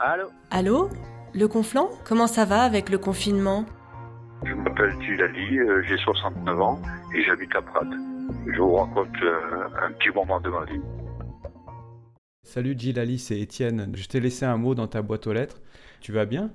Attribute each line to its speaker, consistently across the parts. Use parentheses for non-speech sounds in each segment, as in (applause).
Speaker 1: Allô
Speaker 2: Allô Le Conflant Comment ça va avec le confinement
Speaker 3: Je m'appelle Gilali, euh, j'ai 69 ans et j'habite à Prades. Je vous raconte euh, un petit moment de ma vie.
Speaker 4: Salut Gilali, c'est Étienne. Je t'ai laissé un mot dans ta boîte aux lettres. Tu vas bien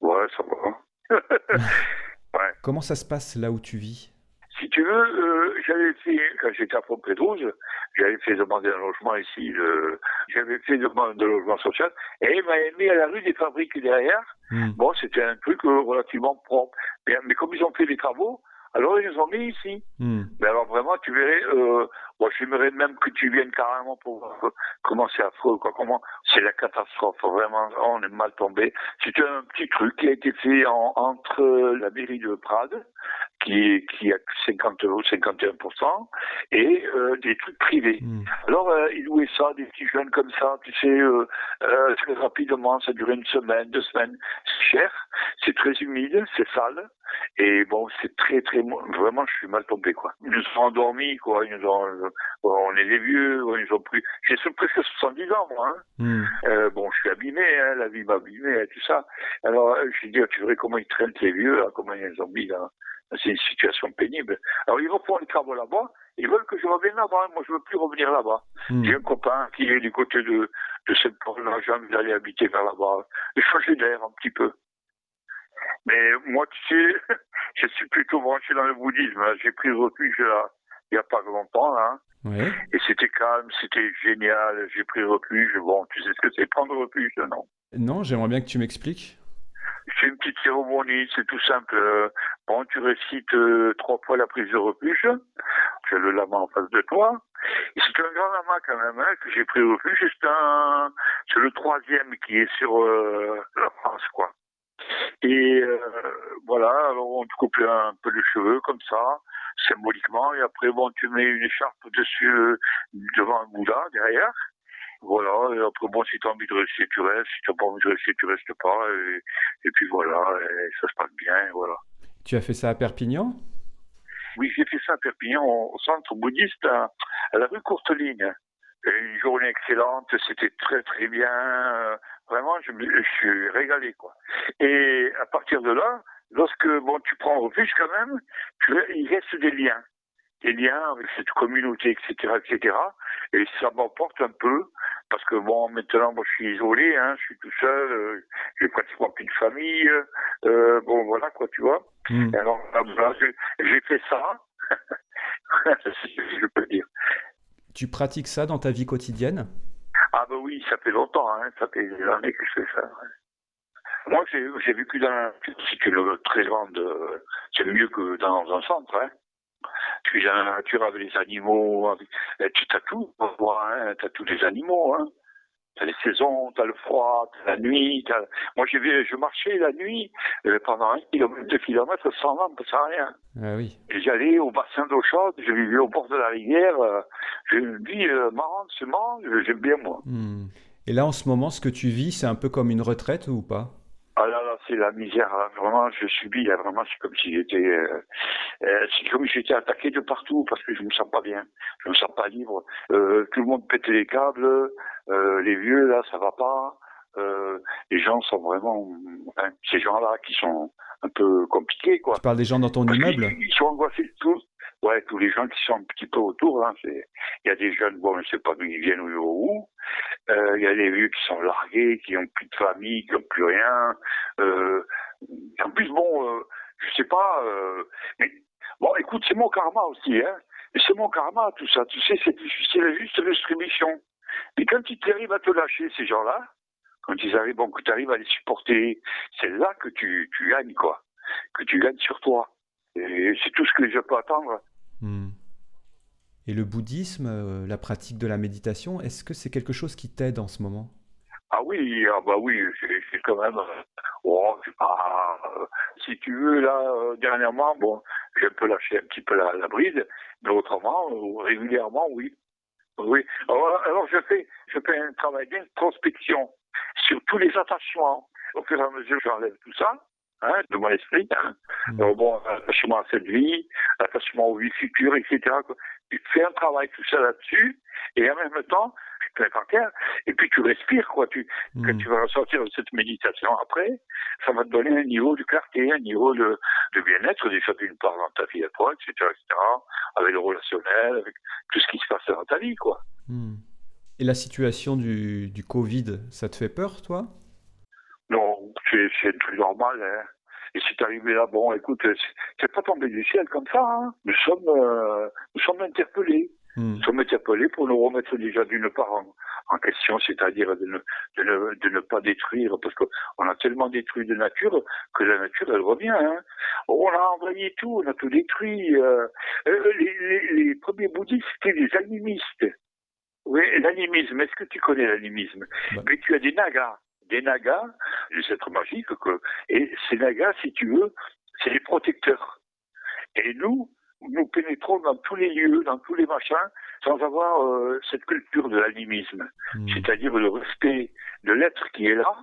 Speaker 3: Ouais, ça va. (laughs) (laughs) ouais.
Speaker 4: Comment ça se passe là où tu vis?
Speaker 3: Si tu veux, euh, j'avais fait, quand j'étais à Pompédouze, j'avais fait demander un logement ici. Le... J'avais fait demande de logement social et il m'avait mis à la rue des fabriques derrière.
Speaker 4: Hmm.
Speaker 3: Bon, c'était un truc euh, relativement propre. Mais, mais comme ils ont fait les travaux, alors ils nous ont mis ici.
Speaker 4: Hmm.
Speaker 3: Mais alors vraiment, tu verrais, euh, moi j'aimerais même que tu viennes carrément pour voir comment c'est affreux, quoi, comment c'est la catastrophe, vraiment, on est mal tombé. C'est un petit truc qui a été fait en- entre la mairie de Prades, qui, qui a 50 ou 51%, et euh, des trucs privés.
Speaker 4: Hmm.
Speaker 3: Alors, euh, ils louaient ça, des petits jeunes comme ça, tu sais, euh, euh, très rapidement, ça durait une semaine, deux semaines. C'est cher, c'est très humide, c'est sale, et bon, c'est très, très, vraiment, je suis mal tombé, quoi. Ils nous ont endormis, quoi, ils nous ont, on est des vieux, ils ont pris, j'ai presque 70 ans, moi, hein.
Speaker 4: Hmm.
Speaker 3: Euh, bon, je suis abîmé, hein, la vie m'a abîmé, hein, tout ça. Alors, euh, je dis, tu verrais comment ils traînent les vieux, là, comment ils les ont mis là. C'est une situation pénible. Alors, ils vont faire les travaux là-bas. Ils veulent que je revienne là-bas. Moi, je veux plus revenir là-bas.
Speaker 4: Hmm.
Speaker 3: J'ai un copain qui est du côté de, de cette porte-là. J'ai envie d'aller habiter vers là-bas. Et changer d'air un petit peu. Mais moi, tu sais, (laughs) je suis plutôt branché dans le bouddhisme. J'ai pris refuge là, il n'y a pas longtemps, là.
Speaker 4: Ouais.
Speaker 3: Et c'était calme, c'était génial. J'ai pris refuge. Bon, tu sais ce que c'est prendre refuge, non?
Speaker 4: Non, j'aimerais bien que tu m'expliques.
Speaker 3: C'est une petite cérémonie, c'est tout simple. Bon, tu récites euh, trois fois la prise de refuge. Tu as le lama en face de toi. Et c'est un grand lama quand même hein, que j'ai pris refuge. C'est un, c'est le troisième qui est sur euh, la France, quoi. Et euh, voilà, alors on te coupe un peu les cheveux comme ça, symboliquement, et après bon, tu mets une écharpe dessus euh, devant un Bouddha derrière. Voilà, et après bon, si tu as envie de rester, tu restes, si tu n'as pas envie de rester, tu restes pas, et, et puis voilà, et ça se passe bien, et voilà.
Speaker 4: Tu as fait ça à Perpignan?
Speaker 3: Oui, j'ai fait ça à Perpignan, au, centre bouddhiste, à, à la rue Courteline. Une journée excellente, c'était très très bien. Vraiment, je me je suis régalé quoi. Et à partir de là, lorsque bon, tu prends refuge quand même, tu, il reste des liens, des liens avec cette communauté, etc., etc. Et ça m'emporte un peu parce que bon, maintenant, moi, je suis isolé, hein, je suis tout seul, euh, j'ai pratiquement plus de famille. euh, bon, voilà quoi, tu vois.
Speaker 4: Hmm.
Speaker 3: Alors, voilà, j'ai- fait ça. (laughs) Je peux dire.
Speaker 4: Tu pratiques ça dans ta vie quotidienne?
Speaker 3: Ah ben oui, ça fait longtemps, hein, ça fait des années que je fais ça. ouais. Moi, j'ai vécu dans c'est une très grande, euh, c'est mieux que dans un centre. Hein. Tu es dans la nature avec les animaux, avec, tu as tout, hein, tu as tous les animaux. Hein. Tu as les saisons, tu as le froid, tu as la nuit. t'as- Moi, j'ai je marchais la nuit euh, pendant un kilomètre, deux kilomètres sans lampe, sans rien.
Speaker 4: Ah oui.
Speaker 3: J'allais au bassin d'eau chaude, je vivais au bord de la rivière. euh, J'ai une vie euh, marrante, marrant, j'aime bien moi.
Speaker 4: Hmm. Et là, en ce moment, ce que tu vis, c'est un peu comme une retraite ou pas?
Speaker 3: C'est la misère, hein. vraiment, je subis, là, vraiment, c'est comme si j'étais, euh, euh, c'est comme si j'étais attaqué de partout parce que je me sens pas bien, je me sens pas libre. Euh, tout le monde pète les câbles, les vieux là, ça va pas. Les gens sont vraiment, hein, ces gens-là qui sont un peu compliqués quoi.
Speaker 4: Tu parles des gens dans ton
Speaker 3: Parce
Speaker 4: immeuble?
Speaker 3: Ils sont angoissés tous. Ouais, tous les gens qui sont un petit peu autour. Hein, c'est- il y a des jeunes, bon, je ne sais pas d'où ils viennent ou où. Euh, Il y a des vieux qui sont largués, qui n'ont plus de famille, qui n'ont plus rien. Euh, en plus, bon, euh, je sais pas. euh, mais bon, écoute, c'est mon karma aussi. Hein, c'est mon karma, tout ça. Tu sais, c'est la juste distribution. Et quand ils arrivent à te lâcher, ces gens-là, quand ils arrivent, bon, que tu arrives à les supporter, c'est là que tu, tu gagnes, quoi. Que tu gagnes sur toi. Et c'est tout ce que je peux attendre.
Speaker 4: Hmm. Et le bouddhisme, euh, la pratique de la méditation, est-ce que c'est quelque chose qui t'aide en ce moment?
Speaker 3: Ah oui, ah bah oui, c'est quand même. euh, Oh, pas. euh, si tu veux, là, dernièrement, bon, j'ai un peu lâché un petit peu la, la bride, mais autrement, régulièrement, oui. Oui. Alors, alors je fais, je fais un travail d'introspection sur tous les attachements. Au fur et à mesure, j'enlève tout ça. Hein, de mon esprit. Hein.
Speaker 4: Mm.
Speaker 3: Alors bon, attachement à cette vie, attachement aux vies futures, etc. Tu fais un travail tout ça là-dessus, et en même temps, tu mets par terre, et puis tu respires, quoi. Tu, Quand
Speaker 4: Hmm.
Speaker 3: tu vas ressortir de cette méditation après, ça va te donner un niveau de clarté, un niveau de, de bien-être, déjà d'une part dans ta vie à toi, etc., etc., avec le relationnel, avec tout ce qui se passe dans ta vie, quoi.
Speaker 4: Hmm. Et la situation du, du Covid, ça te fait peur, toi?
Speaker 3: Non, c'est c'est truc normal, hein. Et c'est arrivé là, bon, écoute, c'est- pas tombé du ciel comme ça, hein. Nous sommes, euh, nous sommes interpellés.
Speaker 4: Hmm.
Speaker 3: Nous sommes interpellés pour nous remettre déjà d'une part en, en question, c'est-à-dire de ne, de, ne, de ne pas détruire, parce qu'on a tellement détruit de nature que la nature, elle revient. Hein. On a envoyé tout, on a tout détruit. euh. Euh, les, les, les premiers bouddhistes, c'était des animistes. Oui, l'animisme, est-ce que tu connais l'animisme? Mais tu as des nagas. Des nagas, des êtres magiques, que, et ces nagas, si tu veux, c'est les protecteurs. Et nous, nous pénétrons dans tous les lieux, dans tous les machins, sans avoir euh, cette culture de l'animisme,
Speaker 4: Hmm.
Speaker 3: c'est-à-dire le respect de l'être qui est là,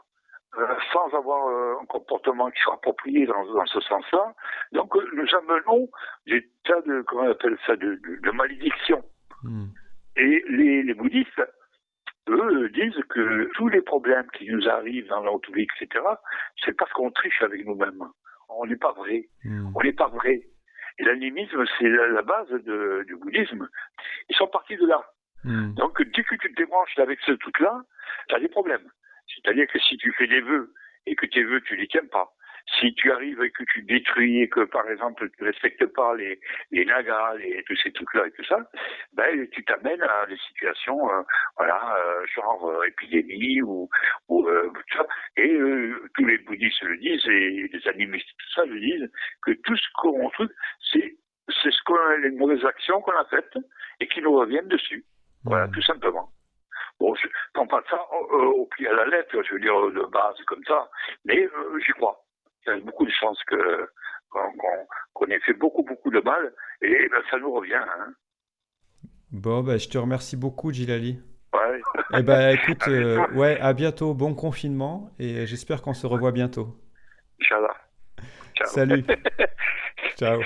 Speaker 3: euh, sans avoir euh, un comportement qui soit approprié dans, dans ce sens-là. Donc nous amenons des tas de, comment on appelle ça, de, de, de malédictions.
Speaker 4: Hmm.
Speaker 3: Et les, les bouddhistes, eux, disent que tous les problèmes qui nous arrivent dans notre vie, etc., c'est parce qu'on triche avec nous-mêmes. On n'est pas vrai.
Speaker 4: Hmm.
Speaker 3: On n'est pas vrai. Et l'animisme, c'est la, la base de- du bouddhisme. Ils sont partis de là.
Speaker 4: Hmm.
Speaker 3: Donc, dès que tu te débranches avec ce truc-là, tu as des problèmes. C'est-à-dire que si tu fais des vœux et que tes vœux, tu les tiens pas, si tu arrives et que tu détruis et que, par exemple, tu respectes pas les, les nagas, les, tous ces trucs-là et tout ça, ben, tu t'amènes à des situations, euh, voilà, euh, genre euh, épidémie ou, ou tout ça. Et tous les bouddhistes le disent et les animistes, tout ça le disent, que tout ce qu'on truc, c'est c'est ce qu'on les mauvaises actions qu'on a faites et qui nous reviennent dessus. Voilà,
Speaker 4: Hmm.
Speaker 3: tout simplement. Bon, je prends pas ça au, au pied à la lettre, je veux dire, de base comme ça, mais euh, j'y crois. Beaucoup de chances que qu'on ait fait beaucoup, beaucoup de mal, et ben, ça nous revient. Hein.
Speaker 4: Bon, bah, je te remercie beaucoup, Gilali.
Speaker 3: Ouais.
Speaker 4: Eh ben, écoute, (laughs)
Speaker 3: À
Speaker 4: euh,
Speaker 3: bientôt.
Speaker 4: ouais, à bientôt, bon confinement, et j'espère qu'on se revoit bientôt.
Speaker 3: Inch'Allah.
Speaker 4: Salut. (laughs) Ciao.